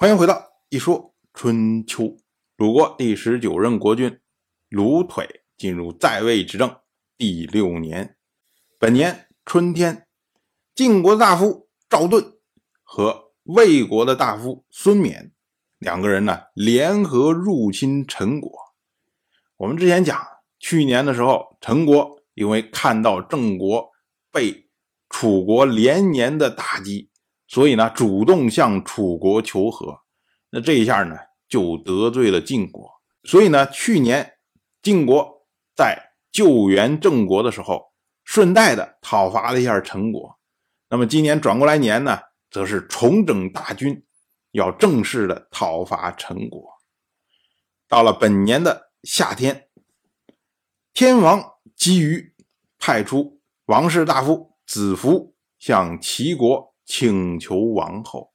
欢迎回到一说春秋。鲁国第十九任国君鲁腿进入在位执政第六年，本年春天，晋国的大夫赵盾和魏国的大夫孙冕两个人呢联合入侵陈国。我们之前讲，去年的时候，陈国因为看到郑国被楚国连年的打击。所以呢，主动向楚国求和，那这一下呢，就得罪了晋国。所以呢，去年晋国在救援郑国的时候，顺带的讨伐了一下陈国。那么今年转过来年呢，则是重整大军，要正式的讨伐陈国。到了本年的夏天，天王急于派出王室大夫子服向齐国。请求王后，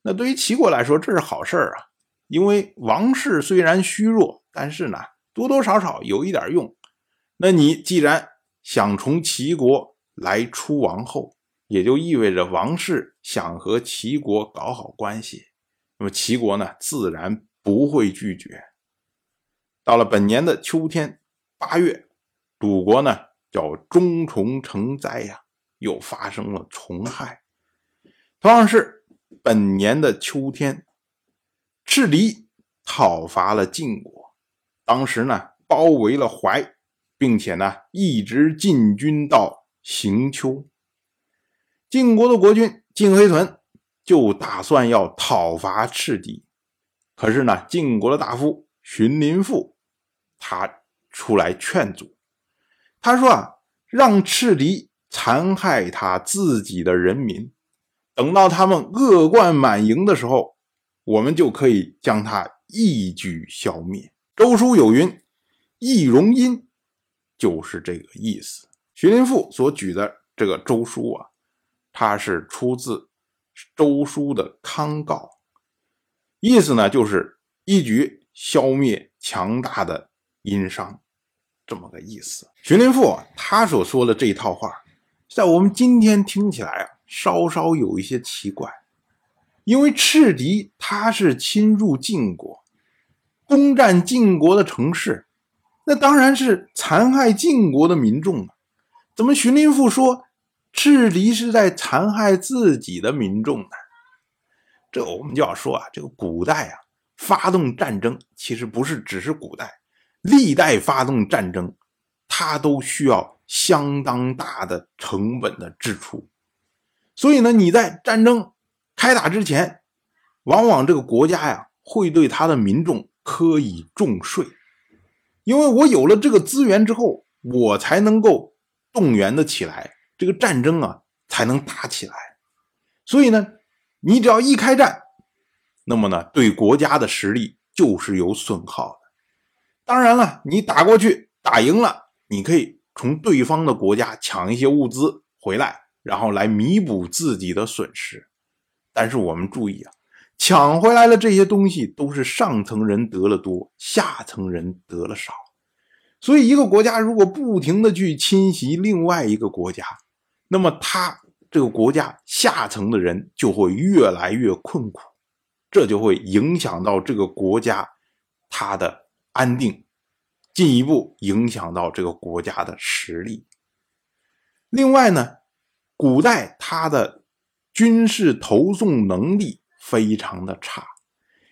那对于齐国来说，这是好事啊。因为王室虽然虚弱，但是呢，多多少少有一点用。那你既然想从齐国来出王后，也就意味着王室想和齐国搞好关系。那么齐国呢，自然不会拒绝。到了本年的秋天八月，鲁国呢叫中虫成灾呀，又发生了虫害。同样是本年的秋天，赤狄讨伐了晋国，当时呢包围了淮，并且呢一直进军到行丘。晋国的国君晋黑豚就打算要讨伐赤狄，可是呢晋国的大夫荀林父他出来劝阻，他说啊让赤狄残害他自己的人民。等到他们恶贯满盈的时候，我们就可以将他一举消灭。周书有云：“易容音”，就是这个意思。荀林赋所举的这个周书啊，它是出自周书的康诰，意思呢就是一举消灭强大的殷商，这么个意思。荀林赋他所说的这一套话，在我们今天听起来啊。稍稍有一些奇怪，因为赤狄他是侵入晋国，攻占晋国的城市，那当然是残害晋国的民众啊。怎么荀林赋说赤狄是在残害自己的民众呢？这我们就要说啊，这个古代啊，发动战争其实不是只是古代，历代发动战争，它都需要相当大的成本的支出。所以呢，你在战争开打之前，往往这个国家呀会对他的民众苛以重税，因为我有了这个资源之后，我才能够动员的起来，这个战争啊才能打起来。所以呢，你只要一开战，那么呢，对国家的实力就是有损耗的。当然了，你打过去打赢了，你可以从对方的国家抢一些物资回来。然后来弥补自己的损失，但是我们注意啊，抢回来的这些东西都是上层人得了多，下层人得了少。所以，一个国家如果不停的去侵袭另外一个国家，那么他这个国家下层的人就会越来越困苦，这就会影响到这个国家它的安定，进一步影响到这个国家的实力。另外呢？古代他的军事投送能力非常的差，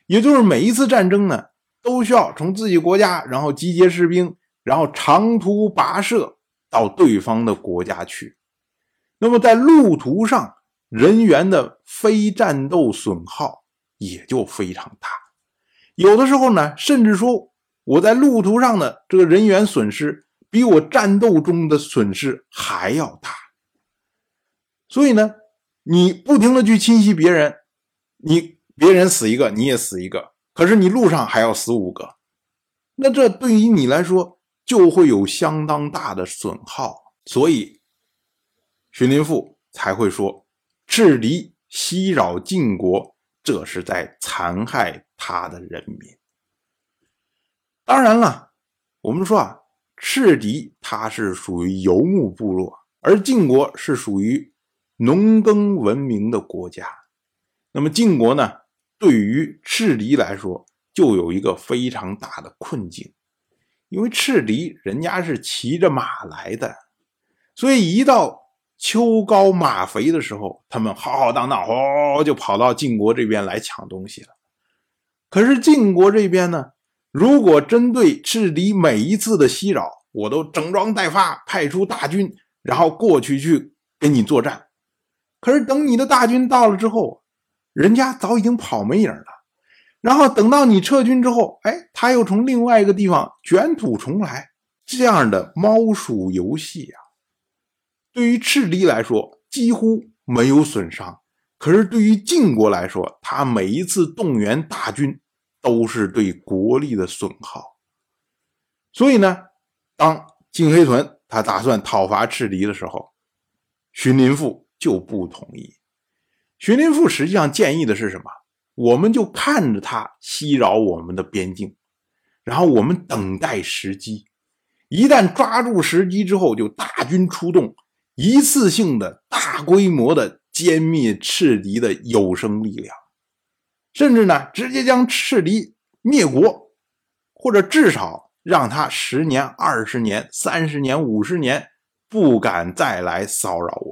也就是每一次战争呢，都需要从自己国家，然后集结士兵，然后长途跋涉到对方的国家去。那么在路途上，人员的非战斗损耗也就非常大。有的时候呢，甚至说我在路途上的这个人员损失，比我战斗中的损失还要大。所以呢，你不停的去侵袭别人，你别人死一个，你也死一个，可是你路上还要死五个，那这对于你来说就会有相当大的损耗。所以，荀林赋才会说，赤狄袭扰晋国，这是在残害他的人民。当然了，我们说啊，赤狄他是属于游牧部落，而晋国是属于。农耕文明的国家，那么晋国呢，对于赤狄来说，就有一个非常大的困境，因为赤狄人家是骑着马来的，所以一到秋高马肥的时候，他们浩浩荡荡，哦，就跑到晋国这边来抢东西了。可是晋国这边呢，如果针对赤狄每一次的袭扰，我都整装待发，派出大军，然后过去去跟你作战。可是等你的大军到了之后，人家早已经跑没影了。然后等到你撤军之后，哎，他又从另外一个地方卷土重来，这样的猫鼠游戏啊，对于赤狄来说几乎没有损伤。可是对于晋国来说，他每一次动员大军都是对国力的损耗。所以呢，当晋黑豚他打算讨伐赤狄的时候，荀林父就不同意。荀林父实际上建议的是什么？我们就看着他袭扰我们的边境，然后我们等待时机，一旦抓住时机之后，就大军出动，一次性的大规模的歼灭赤狄的有生力量，甚至呢，直接将赤狄灭国，或者至少让他十年、二十年、三十年、五十年不敢再来骚扰我。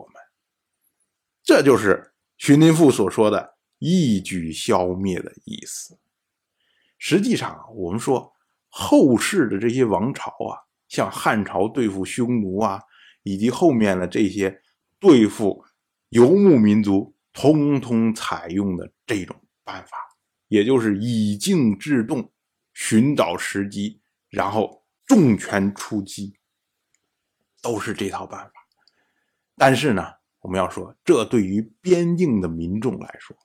这就是荀林父所说的。一举消灭的意思。实际上，我们说后世的这些王朝啊，像汉朝对付匈奴啊，以及后面的这些对付游牧民族，通通采用的这种办法，也就是以静制动，寻找时机，然后重拳出击，都是这套办法。但是呢，我们要说，这对于边境的民众来说，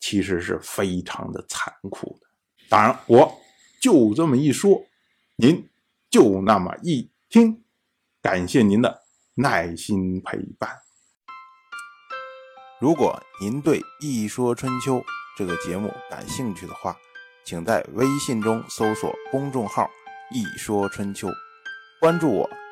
其实是非常的残酷的。当然，我就这么一说，您就那么一听。感谢您的耐心陪伴。如果您对《一说春秋》这个节目感兴趣的话，请在微信中搜索公众号“一说春秋”，关注我。